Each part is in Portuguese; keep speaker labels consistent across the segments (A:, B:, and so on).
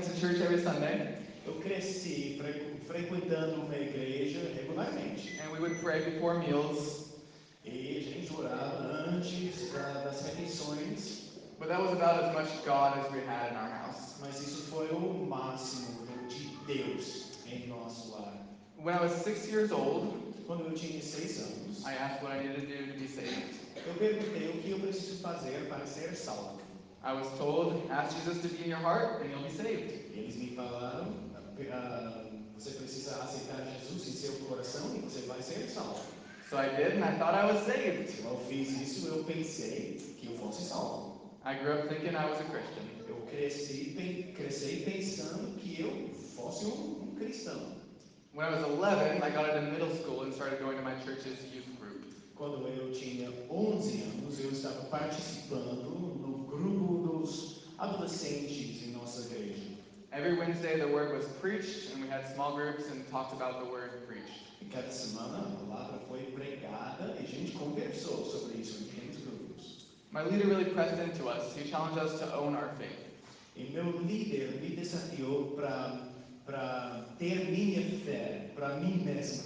A: going to church every Sunday,
B: Eu cresci frequ- frequentando uma igreja regularmente.
A: and we would pray before meals,
B: E a gente orava antes da- das refeições,
A: but that was about as much God as we had in our house.
B: mas isso foi o máximo de Deus em nosso lar.
A: When I was six years old,
B: Quando eu tinha seis anos,
A: I asked what I needed to do to be saved.
B: eu perguntei o que eu preciso fazer para ser salvo.
A: I was told, ask Jesus to be in your heart and you'll be saved.
B: Eles me falaram, ah, você precisa aceitar Jesus em seu coração e você vai ser salvo.
A: So I did, and I thought I was saved.
B: Eu fiz isso, eu pensei que eu fosse salvo.
A: I grew up thinking I was a Christian.
B: Eu cresci, cresci pensando que eu fosse um, um cristão.
A: When I was 11, I got into middle school and started going to my church's youth group.
B: Quando eu tinha 11 anos, eu estava participando no grupo dos adolescentes em nossa igreja.
A: Every Wednesday, the word was preached, and we had small groups and talked about the word preached.
B: E cada semana a palavra foi pregada e a gente conversou sobre isso em pequenos grupos.
A: My leader really pressed into us. He challenged us to own our faith.
B: E meu líder me desafiou para ter minha fé, para mim mesmo.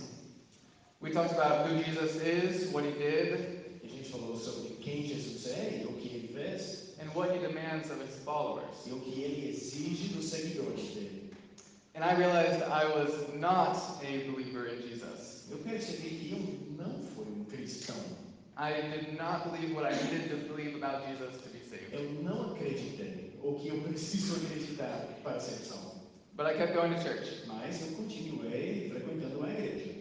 A: We talked about who Jesus is, what he did,
B: E a gente falou sobre quem Jesus é e o que ele fez
A: and what he demands of his followers.
B: e o que ele exige dos seguidores dele.
A: And I realized I was not a believer in Jesus.
B: Eu percebi que eu não fui um cristão.
A: I did not believe what I needed to believe about Jesus to be saved.
B: Eu não acreditei o que eu preciso acreditar para ser salvo.
A: But I kept going to church.
B: Mas eu continuei frequentando a igreja.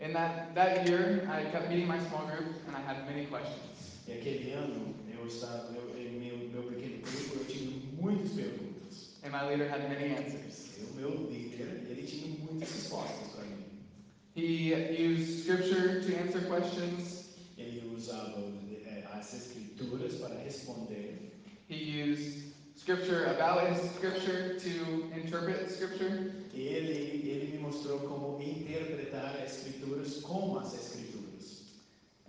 A: In that, that year, I kept meeting my small group, and I had many questions.
B: E aquele ano, eu estava, eu, em meu, meu pequeno grupo, eu tinha muitas perguntas.
A: And my leader had many answers.
B: E o meu líder, ele tinha muitas respostas para mim.
A: He used scripture to answer questions.
B: Ele usava eh, as escrituras para responder.
A: He used scripture about his scripture to interpret scripture.
B: Ele, ele me mostrou como interpretar as escrituras com as escrituras.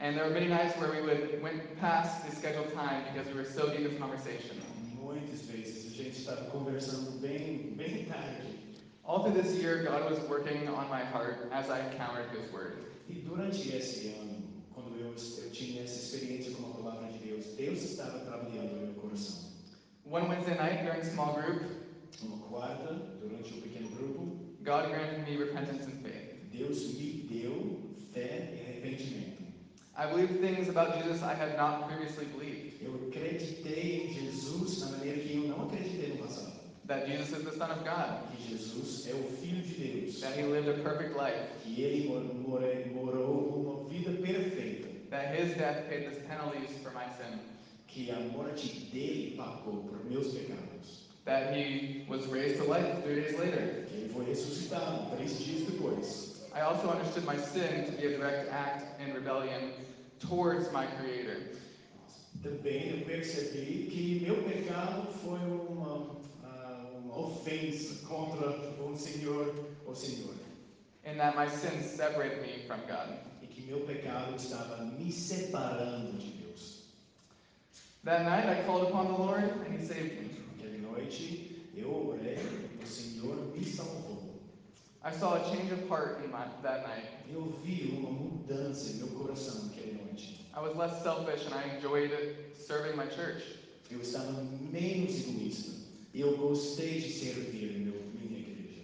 A: And there were many nights where we would went past the scheduled time because we were so deep in conversation.
B: Muitas vezes a gente estava conversando bem, bem tarde.
A: All through this year, God was working on my heart as I encountered His Word.
B: E durante esse ano, quando eu, eu tinha essa experiência com a palavra de Deus, Deus estava trabalhando no meu coração.
A: One Wednesday night during small group,
B: Uma quarta, durante o pequeno grupo,
A: God granted me repentance and faith.
B: Deus me deu fé e arrependimento.
A: I believed things about Jesus I had not previously believed.
B: Eu acreditei em Jesus na maneira que eu não acreditei no passado.
A: That Jesus is the Son of God.
B: Que Jesus é o Filho de Deus. That
A: He lived a perfect life.
B: Que ele morou uma vida perfeita.
A: That His death paid the penalties for my sin.
B: Que a morte dele pagou por meus pecados.
A: That He was raised to life three days later.
B: Que ele foi ressuscitado três dias depois.
A: I also understood my sin to be a direct act in rebellion towards my Creator.
B: Também eu percebi que meu pecado foi uma, ah, uma ofensa contra o Senhor, o Senhor.
A: And that my sin separated me from God.
B: E que meu pecado estava me separando de Deus.
A: That night I called upon the Lord and He saved me.
B: Aquela noite eu orei, o Senhor me salvou.
A: I saw a change of heart in my, that night.
B: Eu vi uma mudança em meu coração naquela noite.
A: I was less selfish and I enjoyed serving my church.
B: Eu estava menos egoísta. Eu gostei de servir meu, minha igreja.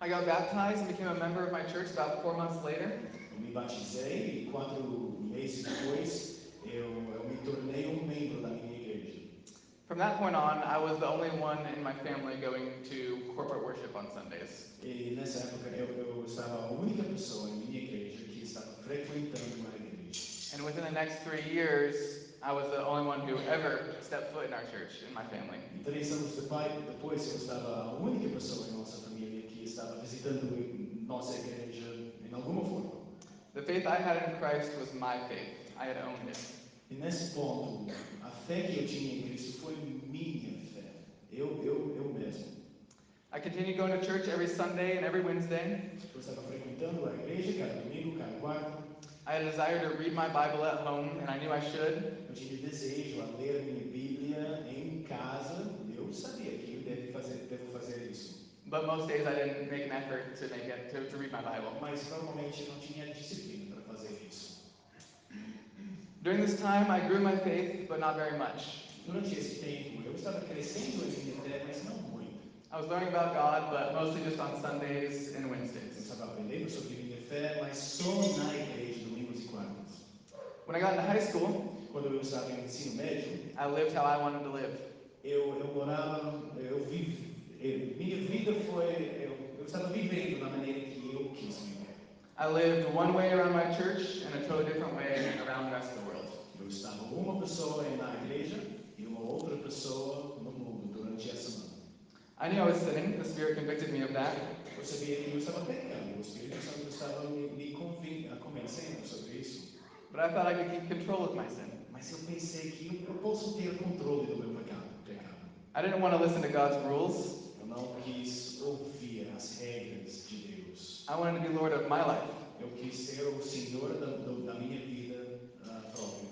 A: I got baptized and became a member of my church about four months later.
B: Eu me batizei e quatro meses depois eu, eu me tornei um membro da.
A: From that point on, I was the only one in my family going to corporate worship on Sundays.
B: E nessa época eu, eu estava a única pessoa em minha igreja que estava frequentando a igreja.
A: And within the next three years, I was the only one who ever stepped foot in our church in my family.
B: E três anos depois, depois eu estava a única pessoa em nossa família que estava visitando nossa igreja em alguma forma.
A: The faith I had in Christ was my faith. I had owned it.
B: E nesse ponto, a fé que eu tinha em Cristo foi minha fé. Eu, eu, eu mesmo.
A: I continued going to church every Sunday and every Wednesday.
B: Eu estava frequentando a igreja cada domingo, cada quarta.
A: I had a desire to read my Bible at home, and I knew I should.
B: Eu desejo a ler minha Bíblia em casa. Eu sabia que eu devo fazer, devo fazer isso.
A: but most days I didn't make an effort to make it to, to read my Bible.
B: mas normalmente não tinha disciplina para fazer isso.
A: During this time, I grew my faith, but not very much.
B: Durante esse tempo, eu estava crescendo em minha fé, mas não muito.
A: I was learning about God, but mostly just on Sundays and Eu Wednesdays.
B: estava aprendendo sobre minha fé, mas só na igreja, domingos e quartas.
A: When I got into high school,
B: Quando eu estava no ensino médio,
A: I lived how I wanted to live.
B: eu, eu morava, eu vivi, eu- eh, minha vida foi, eu, eu estava vivendo da maneira que eu quis viver.
A: I lived one way around my church and a totally different way around the rest of the world.
B: Eu estava uma pessoa na igreja e uma outra pessoa no mundo durante a semana.
A: I knew I was sinning. The Spirit convicted me of that.
B: Eu sabia que eu estava pecando, o Espírito Santo estava me, me convencendo sobre isso.
A: But I thought I could keep control of my sin.
B: Mas eu pensei que eu, eu posso ter controle do meu pecado. pecado.
A: I didn't want to listen to God's rules.
B: Eu não quis ouvir as regras de Deus.
A: I wanted to be Lord of my life.
B: Eu quis ser o Senhor da, da minha vida ah, própria.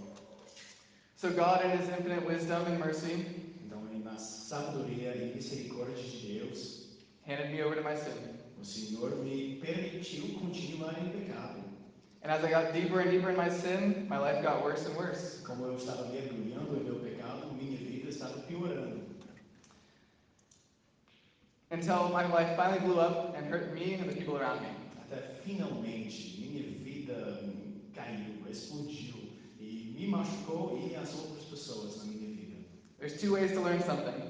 A: So God, in His infinite wisdom and mercy,
B: Então, na sabedoria e misericórdia de Deus,
A: handed me over to my sin.
B: o Senhor me permitiu continuar em pecado.
A: And as I got deeper and deeper in my sin, my life got worse and worse.
B: Como eu estava mergulhando em meu pecado, minha vida estava piorando.
A: Until my life finally blew up and hurt me and the people around me.
B: Até finalmente minha vida caiu, explodiu e me machucou e as outras pessoas na minha vida.
A: There's two ways to learn something.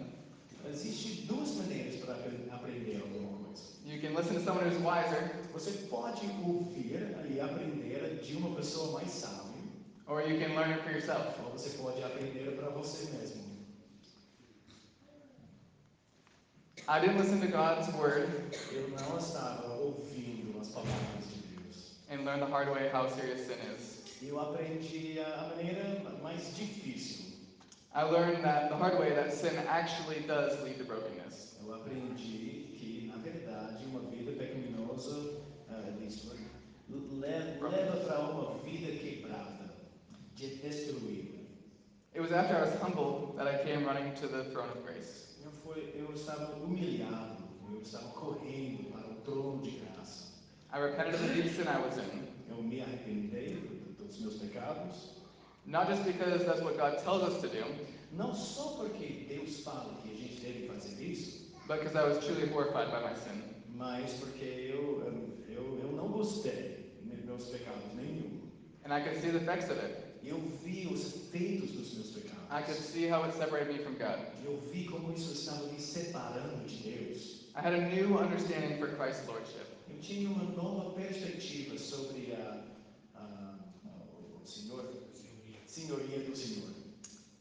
B: Existem duas maneiras para apre- aprender alguma coisa.
A: You can listen to someone who's wiser,
B: Você pode ouvir e aprender de uma pessoa mais sábia,
A: or you can learn it for yourself.
B: ou você pode aprender para você mesmo.
A: I didn't listen to God's word
B: Eu não estava ouvindo as palavras de Deus.
A: and learn the hard way how serious sin is.
B: Eu aprendi a maneira mais difícil.
A: I learned that the hard way that sin actually does lead to brokenness.
B: Eu aprendi que, na verdade, uma vida pecaminosa ah, leva para uma vida quebrada, destruída.
A: It was after I was humble that I came running to the throne of grace.
B: Eu, fui, eu estava humilhado, eu estava correndo para o trono de graça.
A: I repented of the deep sin I was in,
B: Eu me arrependei do- dos meus pecados,
A: not just because that's what God tells us to do,
B: não só porque Deus fala que a gente deve fazer isso,
A: but because I was truly horrified by my sin.
B: mas porque eu, eu, eu não gostei dos meus pecados nenhum.
A: And I could see the effects of it.
B: Eu vi os efeitos dos meus pecados. I could
A: see how it separated me from God.
B: Eu vi como isso estava me separando de Deus.
A: I had a new understanding for Christ's lordship.
B: Eu tinha uma nova perspectiva sobre a, a, o Senhor, senhoria do Senhor.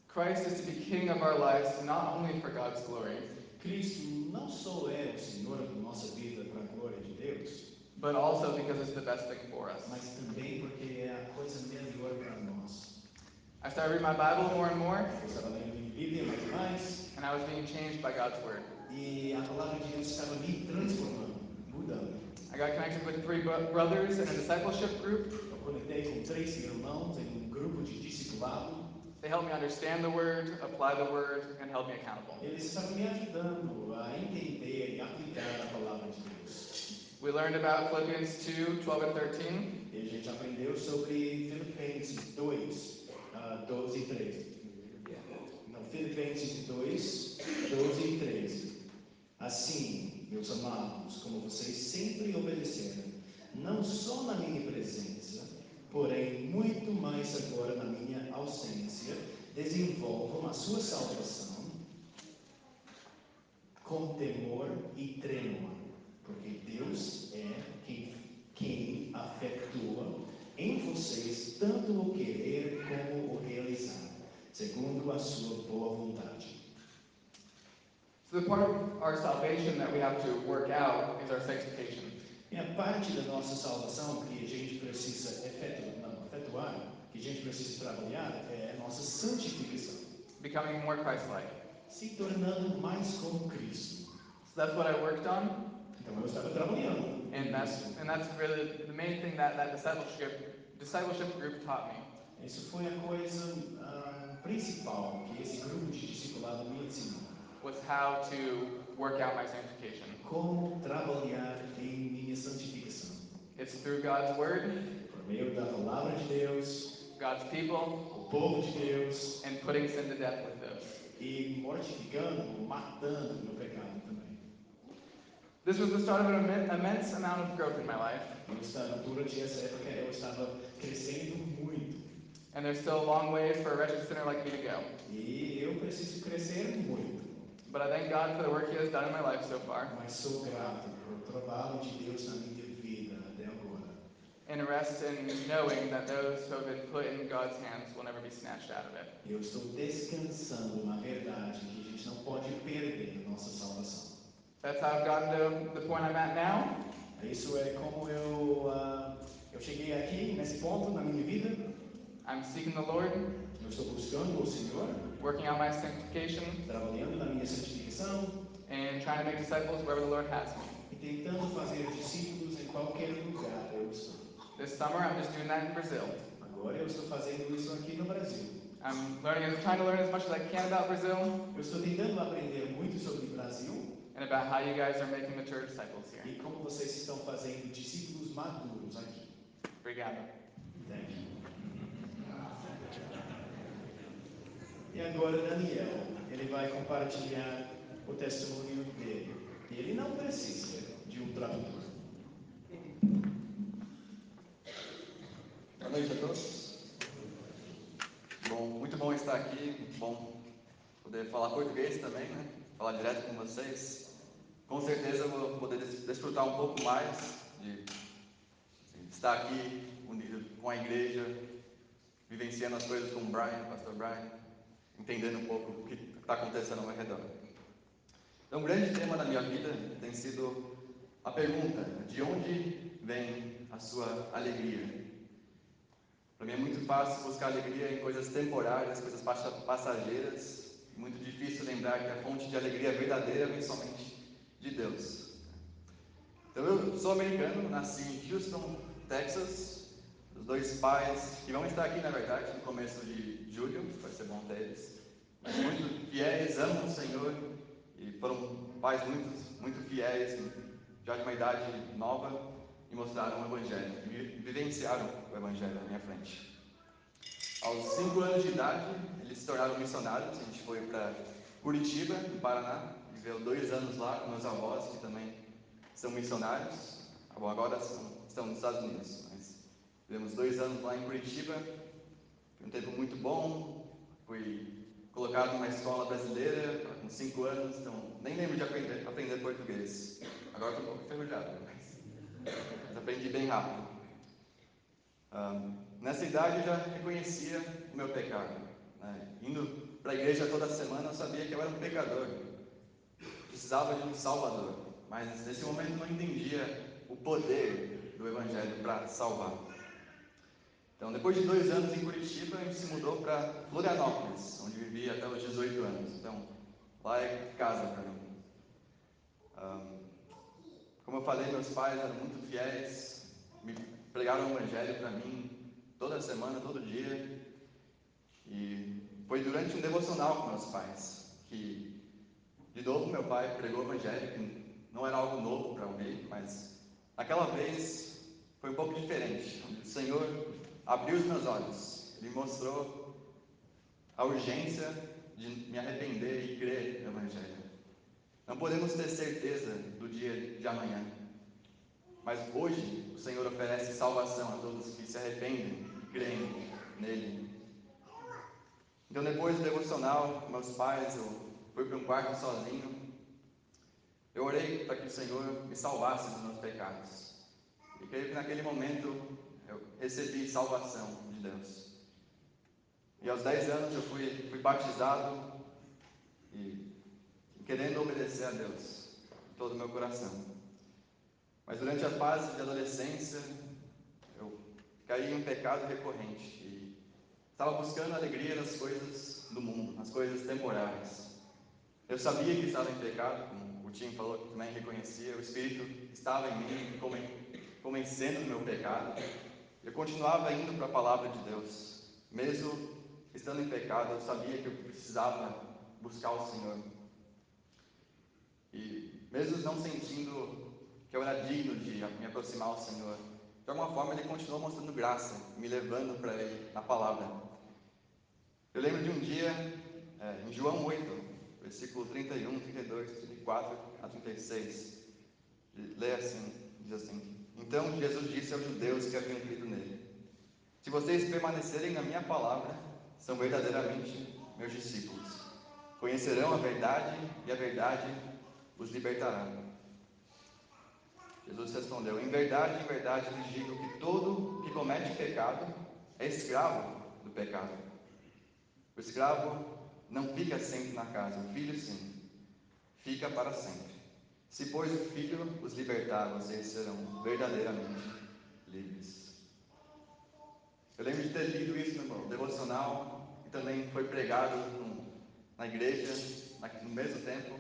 A: Christ is to be king of our lives not only for God's glory,
B: Cristo não só é o Senhor da nossa vida para a glória de Deus,
A: but also because it's the best thing for us. mas
B: também porque é a coisa melhor para nós.
A: I started reading my Bible more and more, and I was being changed by God's word. I got connected with three brothers in a discipleship group. They helped me understand the word, apply the word, and held me accountable. We learned about Philippians 2 12 and 13.
B: E a gente aprendeu sobre Filipenses 2, ah, 12 e 13. Não, Filipenses 2, 12 e 13. Assim, meus amados, como vocês sempre obedeceram, não só na minha presença, porém muito mais agora na minha ausência, desenvolvam a sua salvação com temor e tremor, porque Deus é quem, quem afetua em vocês tanto o querer como o realizar, segundo a sua boa vontade.
A: So, the part of our salvation that we have to work out is our sanctification.
B: E a parte da nossa salvação que a gente precisa efetuar, não, efetuar, que a gente precisa trabalhar, é a nossa santificação,
A: becoming more Christ like.
B: se tornando mais como Cristo.
A: So, that's what I worked on,
B: Então eu estava trabalhando. and that's,
A: and that's really the main thing that that discipleship, discipleship group taught me.
B: Isso foi a coisa ah, principal que esse grupo de discipulado me ensinou.
A: was how to work out my sanctification.
B: Como trabalhar em minha santificação?
A: It's through God's word,
B: Por meio da palavra de Deus,
A: God's people, o
B: povo de Deus,
A: and putting sin to death with those.
B: e mortificando, matando o pecado.
A: This was the start of an immen- immense amount of growth in my life,
B: Eu estava, durante essa época eu estava crescendo muito.
A: and there's still a long ways for a wretched sinner like me to go.
B: E eu preciso crescer muito.
A: But I thank God for the work He has done in my life so far,
B: Mas sou grato por trabalho de Deus na minha vida até agora.
A: and rest in knowing that those who have been put in God's hands will never be snatched out of it.
B: Eu estou descansando na verdade que a gente não pode perder a nossa salvação.
A: That's how I've gotten to the point I'm at now.
B: Isso é como eu, ah, eu cheguei aqui, nesse ponto na minha vida.
A: I'm seeking the Lord,
B: Eu estou buscando o Senhor,
A: working on my sanctification,
B: trabalhando na minha santificação
A: and trying to make disciples wherever the Lord has me.
B: e tentando fazer discípulos em qualquer lugar eu estou.
A: This summer, I'm just doing that in Brazil.
B: Agora eu estou fazendo isso aqui no Brasil.
A: I'm learning, trying to learn as much as I can about Brazil
B: Eu estou tentando aprender muito sobre o Brasil
A: and about how you guys are making mature disciples here.
B: e como vocês estão fazendo discípulos maduros aqui.
A: Obrigado.
B: Thank you. E agora Daniel, ele vai compartilhar o testemunho dele. Ele não precisa de um tradutor.
C: Boa noite a todos. Bom, muito bom estar aqui, bom poder falar português também, né? Falar direto com vocês. Com certeza eu vou poder des- desfrutar um pouco mais de estar aqui unido com a igreja, vivenciando as coisas com o Brian, pastor Brian, entendendo um pouco o que está acontecendo ao meu redor. Então, o grande tema da minha vida tem sido a pergunta: de onde vem a sua alegria? Para mim é muito fácil buscar alegria em coisas temporárias, coisas passa- passageiras. Muito difícil lembrar que a fonte de alegria verdadeira vem somente de Deus. Então eu sou americano, nasci em Houston, Texas. Os dois pais que vão estar aqui na verdade no começo de julho, vai ser bom ter eles. Mas muito fiéis, amam o Senhor e foram pais muito, muito fiéis, já de uma idade nova e mostraram o Evangelho, e vi- vivenciaram o Evangelho na minha frente. Aos cinco anos de idade, eles se tornaram missionários. A gente foi para Curitiba, no Paraná, viveu dois anos lá com meus avós, que também são missionários. Bom, agora estão nos Estados Unidos, mas vivemos dois anos lá em Curitiba. Foi um tempo muito bom. Fui colocado numa escola brasileira com cinco anos, então nem lembro de aprender, aprender português. Agora estou um pouco enferrujado, mas mas aprendi bem rápido. Ahm, nessa idade eu já reconhecia o meu pecado. né? Indo para a igreja toda semana eu sabia que eu era um pecador. Precisava de um Salvador. Mas nesse momento não entendia o poder do Evangelho para salvar. Então, depois de dois anos em Curitiba, a gente se mudou para Florianópolis, onde vivi até os 18 anos. Então, lá é casa para mim. Ahm, como eu falei, meus pais eram muito fiéis, me pregaram o evangelho para mim toda semana, todo dia. E foi durante um devocional com meus pais que, de novo, meu pai pregou o evangelho, que não era algo novo para ouvir, mas naquela vez foi um pouco diferente. O Senhor abriu os meus olhos, Ele mostrou a urgência de me arrepender e crer no evangelho. Não podemos ter certeza do dia de amanhã. Mas hoje o Senhor oferece salvação a todos que se arrependem e creem nele. Então, depois do devocional meus pais, eu fui para um quarto sozinho. Eu orei para que o Senhor me salvasse dos meus pecados. E creio que naquele momento eu recebi salvação de Deus. E aos 10 anos eu fui, fui batizado e querendo obedecer a Deus de todo o meu coração. Mas durante a fase de adolescência, caí em um pecado recorrente e estava buscando alegria nas coisas do mundo, nas coisas temporárias. Eu sabia que estava em pecado, como o Tim falou que também reconhecia, o Espírito estava em mim, convencendo do meu pecado. Eu continuava indo para a palavra de Deus, mesmo estando em pecado, eu sabia que eu precisava buscar o Senhor. E mesmo não sentindo que eu era digno de me aproximar ao Senhor, de alguma forma Ele continuou mostrando graça, me levando para Ele na palavra. Eu lembro de um dia, é, em João 8, versículo 31, 32, 34 a 36, lê assim, diz assim: Então Jesus disse aos judeus que haviam crido nele: Se vocês permanecerem na minha palavra, são verdadeiramente meus discípulos. Conhecerão a verdade e a verdade os libertará. Jesus respondeu: Em verdade, em verdade lhes digo que todo que comete pecado é escravo do pecado. O escravo não fica sempre na casa, o filho sim, fica para sempre. Se, pois, o filho os libertar, vocês serão verdadeiramente livres. Eu lembro de ter lido isso no devocional e também foi pregado no, na igreja no mesmo tempo.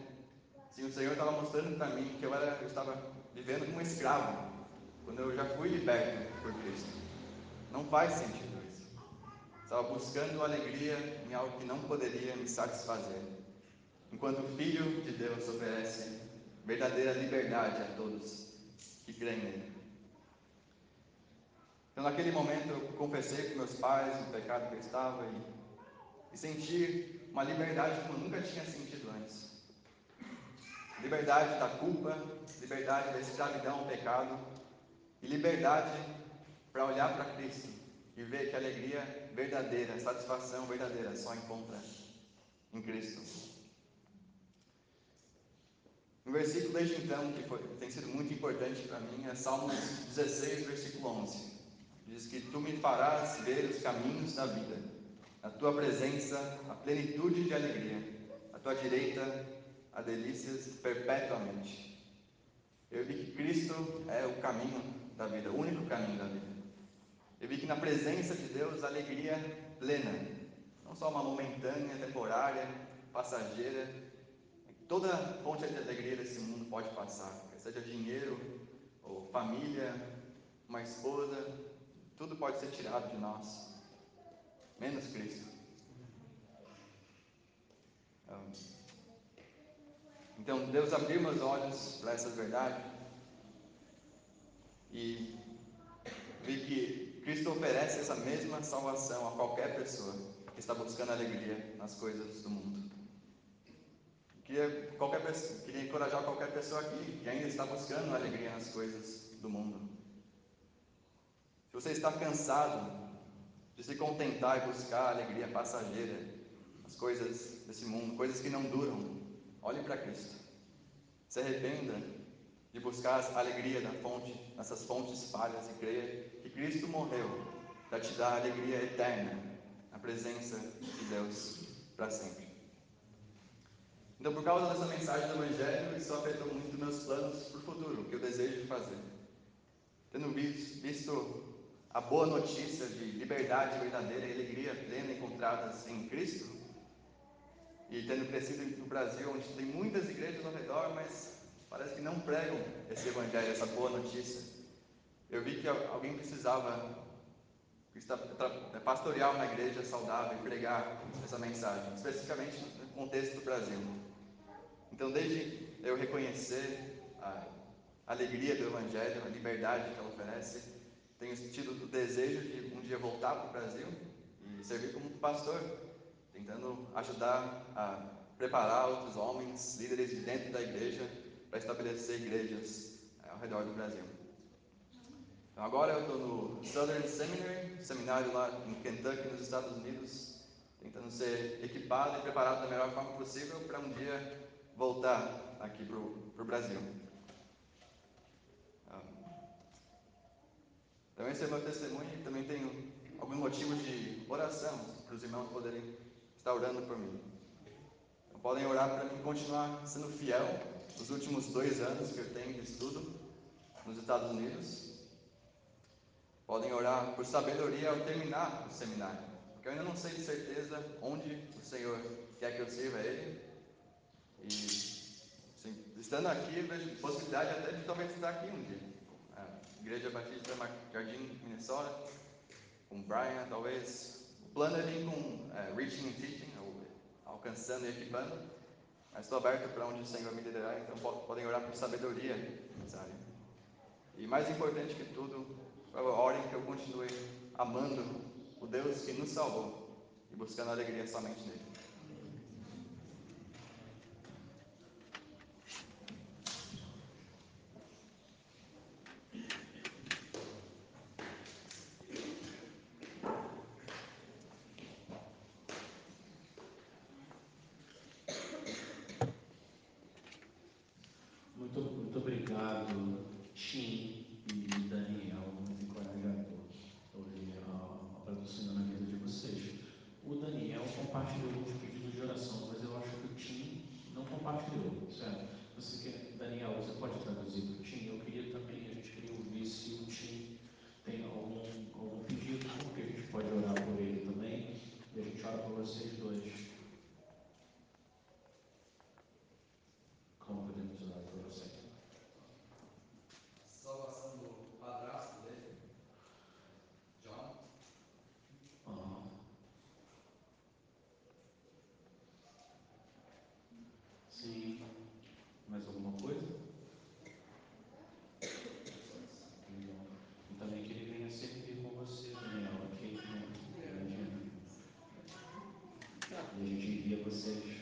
C: Sim, o Senhor estava mostrando para mim que eu, era, eu estava vivendo como escravo, quando eu já fui liberto por Cristo. Não faz sentido isso. Estava buscando alegria em algo que não poderia me satisfazer. Enquanto o Filho de Deus oferece verdadeira liberdade a todos que creem nele. Então, naquele momento, eu confessei com meus pais o pecado que eu estava e, e senti uma liberdade como eu nunca tinha sentido antes. Liberdade da culpa, liberdade da escravidão ao pecado e liberdade para olhar para Cristo e ver que a alegria verdadeira, a satisfação verdadeira só encontra em Cristo. Um versículo desde então que foi, tem sido muito importante para mim é Salmos 16, versículo 11. Diz que tu me farás ver os caminhos da vida, a tua presença, a plenitude de alegria, a tua direita, a delícias perpetuamente. Eu vi que Cristo é o caminho da vida, o único caminho da vida. Eu vi que na presença de Deus, alegria plena, não só uma momentânea, temporária, passageira. Toda fonte de alegria desse mundo pode passar, seja dinheiro, ou família, uma esposa, tudo pode ser tirado de nós, menos Cristo. Então, Deus abriu meus olhos para essa verdade e vi que Cristo oferece essa mesma salvação a qualquer pessoa que está buscando alegria nas coisas do mundo. Queria, qualquer pessoa, queria encorajar qualquer pessoa aqui que ainda está buscando alegria nas coisas do mundo. Se você está cansado de se contentar e buscar alegria passageira, as coisas desse mundo, coisas que não duram, Olhe para Cristo. Se arrependa de buscar a alegria da fonte, nessas fontes falhas e creia que Cristo morreu para te dar alegria eterna na presença de Deus para sempre. Então, por causa dessa mensagem do Evangelho, isso afetou muito meus planos para o futuro, o que eu desejo fazer. Tendo visto a boa notícia de liberdade verdadeira e alegria plena encontradas em Cristo, e tendo crescido no Brasil, onde tem muitas igrejas ao redor, mas parece que não pregam esse evangelho, essa boa notícia. Eu vi que alguém precisava pastorear uma igreja saudável e pregar essa mensagem, especificamente no contexto do Brasil. Então, desde eu reconhecer a alegria do Evangelho, a liberdade que ela oferece, tenho tido o desejo de um dia voltar para o Brasil e servir como pastor tentando ajudar a preparar outros homens, líderes de dentro da igreja, para estabelecer igrejas é, ao redor do Brasil. Então, agora eu estou no Southern Seminary, seminário lá em Kentucky, nos Estados Unidos, tentando ser equipado e preparado da melhor forma possível para um dia voltar aqui para o Brasil. Então, esse é o meu testemunho e também tenho alguns motivos de oração para os irmãos poderem está orando por mim. Então, podem orar para mim continuar sendo fiel nos últimos dois anos que eu tenho de estudo nos Estados Unidos. Podem orar por sabedoria ao terminar o seminário, porque eu ainda não sei de certeza onde o Senhor quer que eu sirva a Ele. E sim, estando aqui, vejo possibilidade até de talvez estar aqui um dia. A Igreja Batista Jardim, Minnesota, com Brian, talvez, plano é vir com é, Reaching and Teaching, ou alcançando e equipando, Mas estou aberto para onde o Senhor me liderar, então podem orar por sabedoria nessa área. E mais importante que tudo, orem que eu continue amando o Deus que nos salvou e buscando alegria somente nele.
D: E a gente envia vocês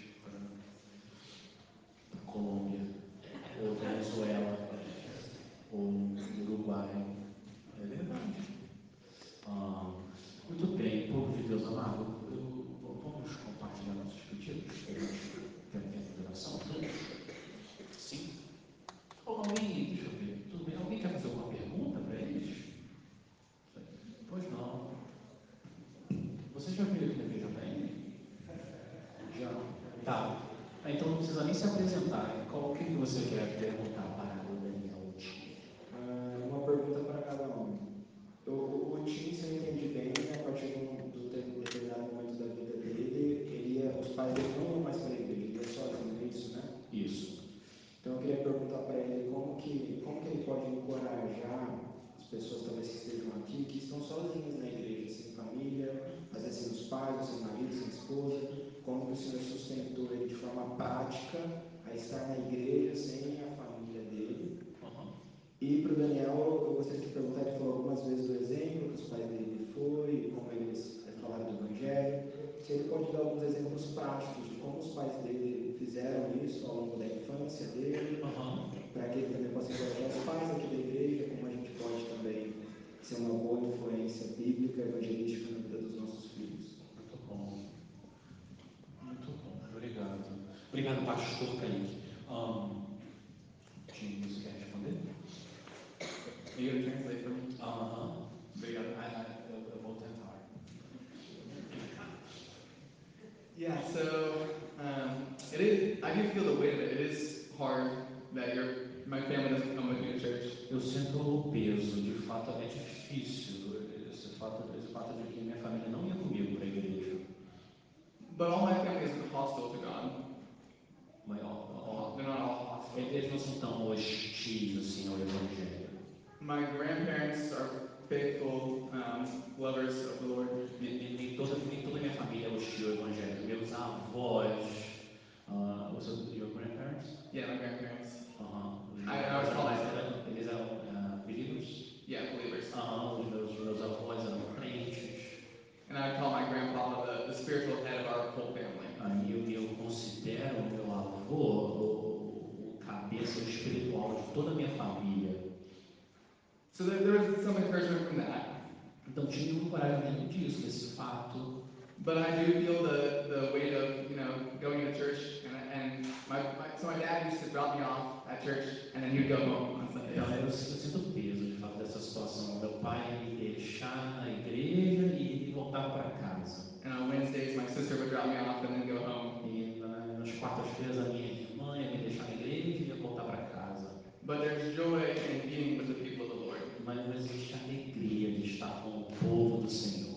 D: se apresentar. qual, o que, você quer perguntar para o Daniel Tim?
E: Ah, uma pergunta para cada um. O Tim, se eu entendi bem, né, a partir do, do está determinado momento da vida dele, ele ia, os pais dele não iam mais para ele, ele ia sozinho, é isso, né?
D: Isso.
E: Então eu queria perguntar para ele como que, como que ele pode encorajar as pessoas talvez que estejam aqui, que estão sozinhas na igreja, sem família, às vezes sem os pais, sem marido, sem esposa, como que o Senhor sustentou ele de forma prática a estar na igreja sem a família dele.
D: Uhum.
E: E para o Daniel, eu gostaria de perguntar, ele falou algumas vezes do exemplo que os pais dele foi, como eles falaram do Evangelho. Se ele pode dar alguns exemplos práticos de como os pais dele fizeram isso ao longo da infância dele,
D: uhum.
E: para que ele também possa encontrar os pais aqui da igreja, como a gente pode também ser uma boa influência bíblica, evangelística na vida dos nossos
D: Obrigado, pastor Kaique. Um, você quer responder?
A: You gonna translate for me?
D: Aham.
A: Obrigado.
D: I, I, eu, eu vou tentar.
A: Yeah, so um, it is. I do feel the weight of it. It is hard that your my family doesn't come with me to church.
D: Eu sinto o peso, de fato é difícil esse fato, esse fato de que minha família não ia comigo para a igreja.
A: But all
D: eles não são tão hostis assim ao evangelho.
A: My grandparents are faithful um, lovers of the Lord.
D: Nem, nem- toda, nem toda minha família é hostil ao evangelho. Meus avós, uh, seus your grandparents,
A: Yeah, my grandparents.
D: Os I- I was eram- eles eram uh, believers.
A: Yeah, believers.
D: Os meus, meus avós eram crentes.
A: And I call my grandpa the, the spiritual head of our whole family.
D: Aí eu, eu considero o meu avô o, o cabeça espiritual de toda a minha família.
A: So there, some encouragement from that.
D: Então tinha um encorajamento disso, desse fato.
A: But I do feel the, the weight of, you know, going to church. And, and my, my, so my dad used to drop me off at church and then he'd go home on Sundays. Então eu,
D: eu sinto o peso de fato dessa situação. Meu pai me deixar na igreja e voltar para casa.
A: And on Wednesdays, my sister would drop me off and then go home.
D: E na- nas quartas-feiras a minha irmã ia me deixar na igreja e ia voltar para casa.
A: But there's joy in being with the people of the Lord.
D: Mas não existe alegria de estar com o povo do Senhor.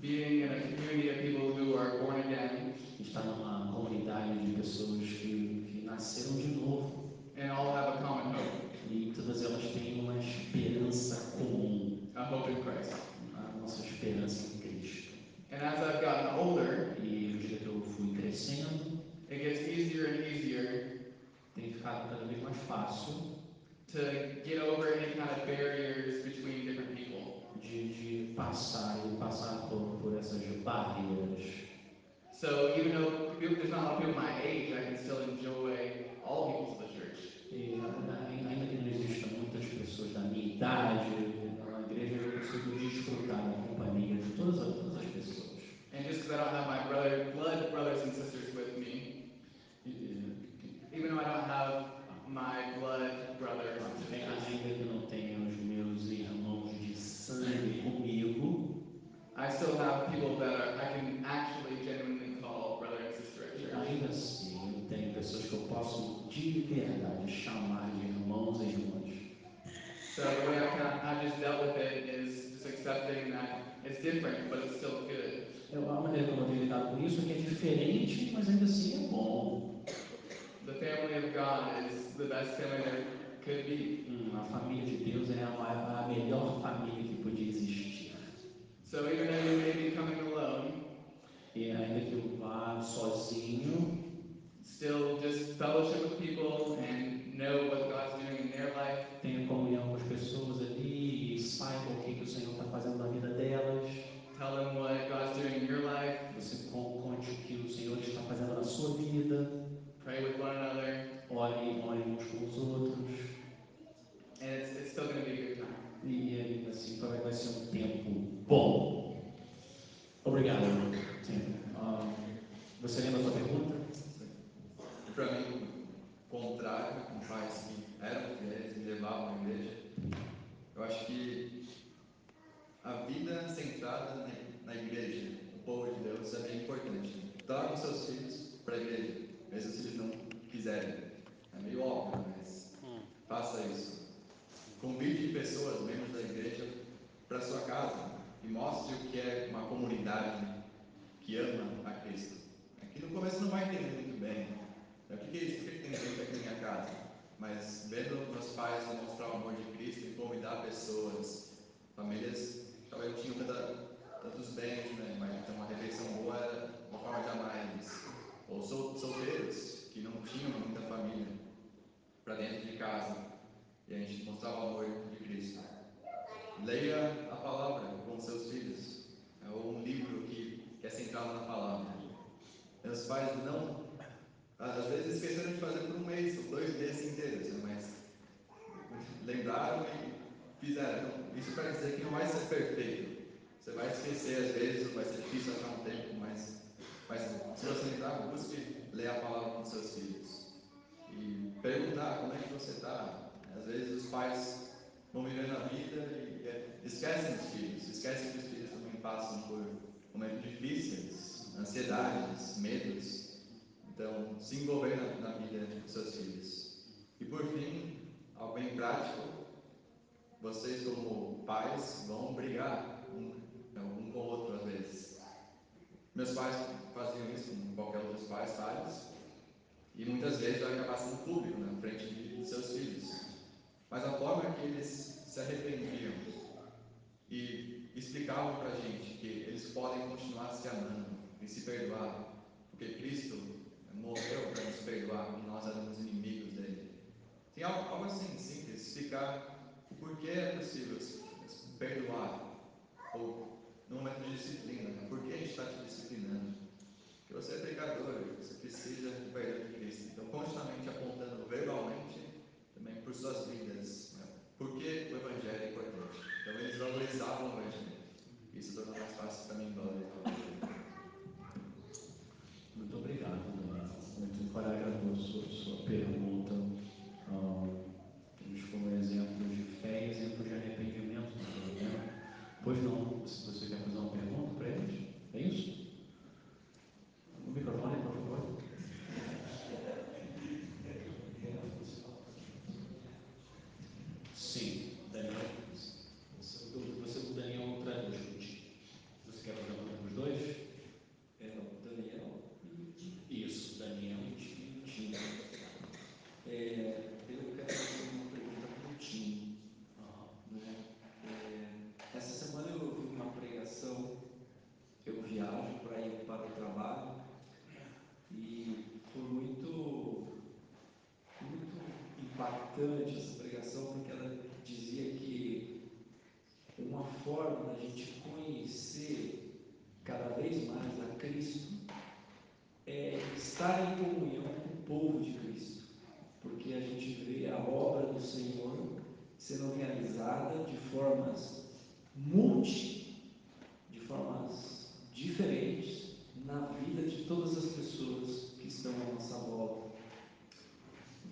A: Being in a community of people who are born again
D: Estar numa comunidade de pessoas que, que nasceram de novo.
A: and all have a common hope,
D: E todas elas têm uma esperança comum.
A: a hope in Christ.
D: A nossa esperança em Cristo.
A: And as I've gotten older,
D: E à medida que eu fui crescendo,
A: it gets easier and easier
D: fácil
A: to get over any kind of barriers between different people.
D: de, de passar e passar por, por essas barreiras.
A: So even though people, there's not a lot of people my age, I can still enjoy all peoples of the church.
D: E a- ainda que não existam muitas pessoas da minha idade na igreja, eu consigo desfrutar da companhia de todas as, todas as pessoas.
A: And just because I don't have my brother, blood brothers and sisters with me,
D: E, e,
A: even though I don't have my blood brothers and ainda sisters,
D: ainda que não tenha os meus irmãos de sangue comigo,
A: I still have people that are, I can actually genuinely call brother and sister at church.
D: ainda assim eu tenho pessoas que eu posso de verdade chamar de irmãos e irmãs.
A: So the way I've kind of, I've just dealt with it is just accepting that it's different, but it's still good.
D: Eu, a maneira como eu tenho lidado com isso é que é diferente, mas ainda assim é bom.
A: The family of God is the best family there could be.
D: Hum, a família de Deus é a, a melhor família que podia existir.
A: So even though you may be coming alone,
D: E ainda que eu vá sozinho,
A: still just fellowship with people and know what God's doing in their life.
D: tenha comunhão com as pessoas ali e saiba o que, que o Senhor está fazendo na vida delas.
A: Tell them what God's doing in your life.
D: Você con- conte o que o Senhor está fazendo na sua vida.
A: Pray with one another,
D: Ore, ore uns com os outros.
A: and it's, it's still going to be a good time.
D: E, e assim vai, vai ser um tempo bom. Obrigado. Sim. Ah, você lembra a sua pergunta?
C: E para mim, contrário, com pais que eram fiéis, me levavam à igreja, eu acho que a vida centrada na, igreja, o povo de Deus, é bem importante. Tragam seus filhos para a igreja, mesmo se eles não quiserem. É meio óbvio, mas faça isso. Convide pessoas, membros da igreja, para sua casa e mostre o que é uma comunidade que ama a Cristo. Aqui no começo não vai entender muito bem. O que é isso? Por que tem gente aqui na minha casa? Mas vendo meus pais demonstrar o amor de Cristo e convidar pessoas, famílias talvez não tinham tanta, tantos bens, né? mas então uma refeição boa era uma forma de amar eles. Ou sol, solteiros que não tinham muita família para dentro de casa e a gente mostrava o amor de Cristo. Leia a palavra com seus filhos, é um livro que, que é centrado na palavra. Meus pais não, às vezes esqueceram de fazer por um mês, ou dois meses inteiros, né? mas lembraram e fizeram. Então, isso para dizer que não vai ser perfeito. Você vai esquecer às vezes, vai ser difícil achar um tempo, mas, mas se você lembrar, busque ler a palavra com seus filhos. E perguntar como é que você está. Às vezes os pais vão vivendo a vida e é, esquecem dos filhos, esquecem que os filhos também passam por momentos difíceis, ansiedades, medos. Então, se envolver na, vida dos seus filhos. E por fim, algo bem prático, vocês como pais vão brigar um, um com o outro às vezes. Meus pais faziam isso, como qualquer outros pais faz, e muitas vezes vai acabar sendo público na frente de seus filhos. Mas a forma que eles se arrependiam e explicavam para a gente que eles podem continuar se amando e se perdoar, porque Cristo morreu para nos perdoar quando nós éramos inimigos dele. Tem algo, algo assim, simples, explicar o porquê é possível perdoar, ou no momento de disciplina, né? por que a gente está te disciplinando? Porque você é pecador, você precisa do perdão de Cristo. Então, continuamente apontando verbalmente também por suas vidas, né? por que o Evangelho é importante. Então, eles valorizavam o Evangelho. Isso tornou mais fácil mim valorizar o Evangelho.
D: Muito obrigado, Daniel. Muito encorajador sua, sua pergunta. Ah, temos como exemplo de fé e exemplo de arrependimento também, né? Pois não, se você quer fazer uma pergunta para eles, é isso? O microfone, por favor. Sim, Daniel. Você, você o Daniel traduz contigo. Você quer fazer uma pergunta para os
F: impactante essa pregação, porque ela dizia que uma forma da gente conhecer cada vez mais a Cristo é estar em comunhão com o povo de Cristo, porque a gente vê a obra do Senhor sendo realizada de formas multi, de formas diferentes na vida de todas as pessoas que estão à nossa volta.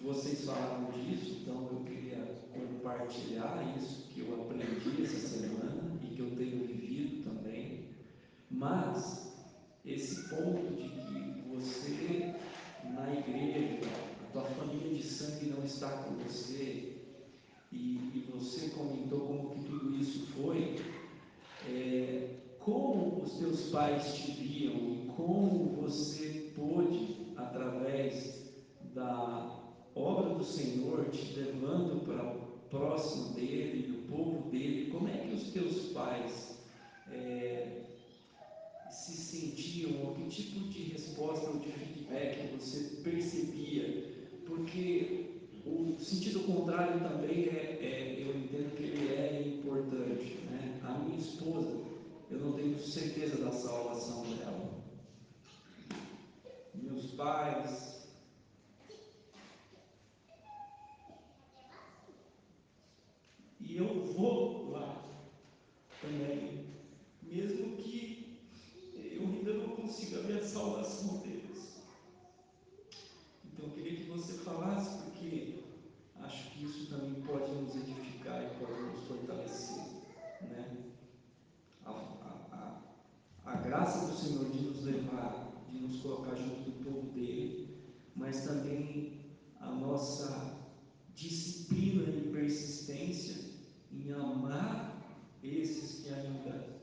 F: Vocês falaram disso, então eu queria compartilhar isso que eu aprendi essa semana eu tenho vivido também. Mas esse ponto de que você na igreja, a tua família de sangue não está com você, e, e você comentou como que tudo isso foi, é, como os teus pais te viam e como você pôde, através da obra do Senhor, te levando para próximo dele, povo dele, como é que os teus pais é, se sentiam, ou que tipo de resposta ou de feedback você percebia? Porque o sentido contrário também é, é, eu entendo que ele é importante. Né? A minha esposa, eu não tenho certeza da salvação dela. Meus pais, e eu vou lá também, mesmo que eu ainda não consiga ver a salvação deles. Então eu queria que você falasse, porque acho que isso também pode nos edificar e pode nos fortalecer. Né? A, a, a, a graça do Senhor de nos levar, de nos colocar junto do povo dele, mas também a nossa disciplina e persistência em amar esses que ainda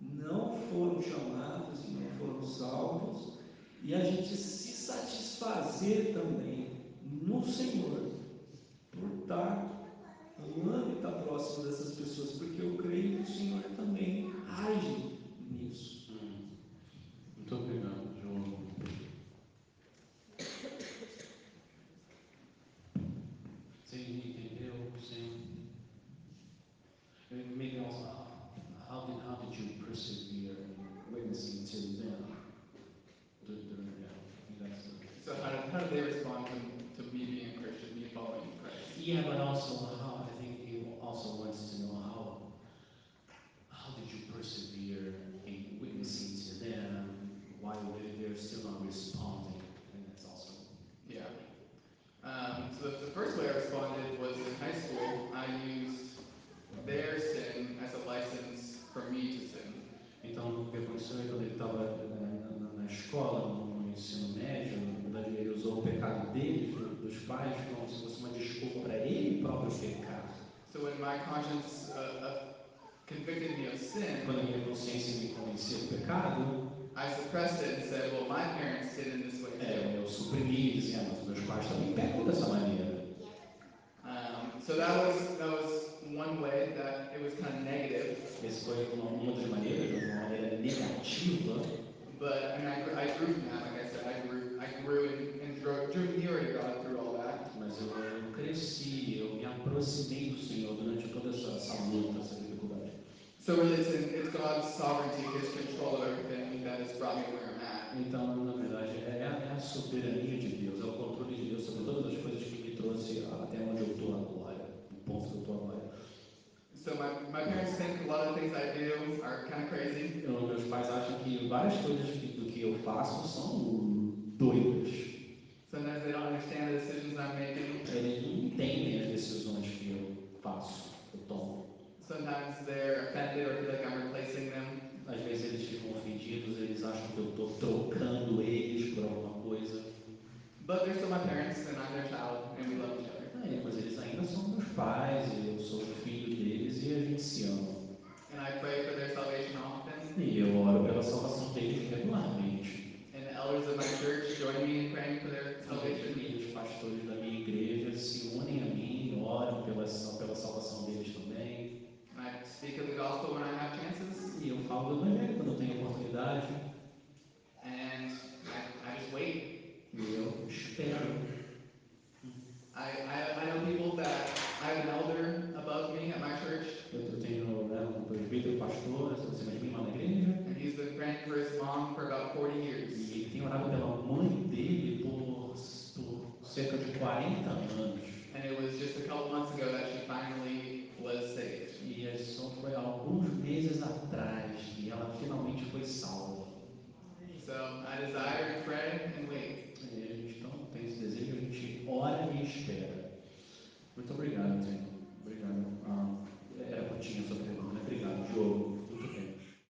F: não foram chamados e não foram salvos, e a gente se satisfazer também no Senhor por estar amando e estar próximo dessas pessoas, porque eu creio que o Senhor
A: I suppressed it and said, well, my parents sin in this way é,
D: eu suprimi, dizia, "Ah, mas meus pais também pecam dessa maneira.
A: Um, so that was that was one way that it was kind of negative.
D: Essa foi uma, uma das maneiras, uma maneira negativa,
A: But I mean, I, grew- I grew from that. Like I said, I grew I grew and, and drew, drew nearer to God through all that.
D: mas eu, eu cresci, eu me aproximei do Senhor durante toda essa, essa luta, essa dificuldade.
A: So really, it's, in, it's God's sovereignty, His control of everything that where I'm at.
D: Então, na verdade, é a, é a soberania de Deus, é o controle de Deus sobre todas as coisas que me trouxe até onde eu estou agora, o ponto que eu estou agora.
A: So my, my parents think a lot of things I do are kind of crazy.
D: Eu, meus pais acham que várias coisas que, do que eu faço são doidas.
A: Sometimes they don't understand the decisions I'm making.
D: Eles não entendem as decisões que eu faço, eu tomo.
A: Sometimes they're offended or feel like I'm replacing them.
D: Às vezes eles ficam ofendidos, eles acham que eu estou trocando eles por alguma coisa.
A: But they're still my parents, and I'm their child, and we love each other.
D: É, mas eles ainda são meus pais, e eu sou filho deles e a gente se ama.
A: And I pray for their salvation often.
D: E eu oro pela salvação deles regularmente.
A: And the elders of my church join me in praying for their salvation.
D: E os pastores da minha igreja se unem a mim, oram pela, pela salvação deles também.
A: And I speak of the gospel when
D: algo evangélico quando tenho oportunidade.
A: And I, I just wait.
D: E eu espero.
A: I, I, I know people that I have an elder above me at my church.
D: Eu tenho né, um presbítero, pastor, acima de mim lá na igreja.
A: And he's been praying for his mom for about 40 years. E
D: ele tem orado pela mãe dele por, por cerca de 40 anos.
A: And it was just a couple months ago that she finally was saved.
D: E é isso foi alguns meses atrás
A: So I desire to pray and wait.
D: E a gente então tem esse desejo, a gente ora e espera. Muito obrigado, Senhor. Obrigado. Ah, era é, eu tinha sobre